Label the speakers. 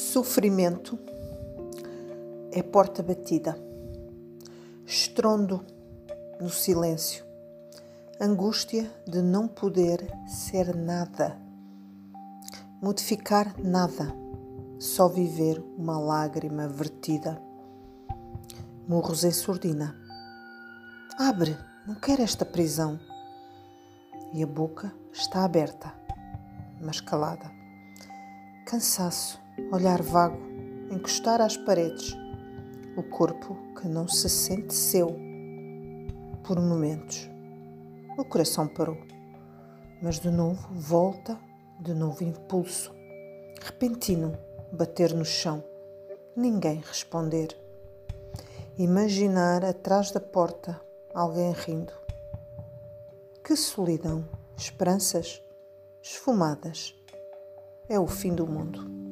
Speaker 1: Sofrimento é porta batida, estrondo no silêncio, angústia de não poder ser nada, modificar nada, só viver uma lágrima vertida. Murros em surdina. Abre, não quero esta prisão. E a boca está aberta, mas calada. Cansaço olhar vago, encostar às paredes, o corpo que não se sente seu. Por momentos, o coração parou, mas de novo volta, de novo impulso, repentino, bater no chão, ninguém responder. Imaginar atrás da porta alguém rindo. Que solidão, esperanças esfumadas. É o fim do mundo.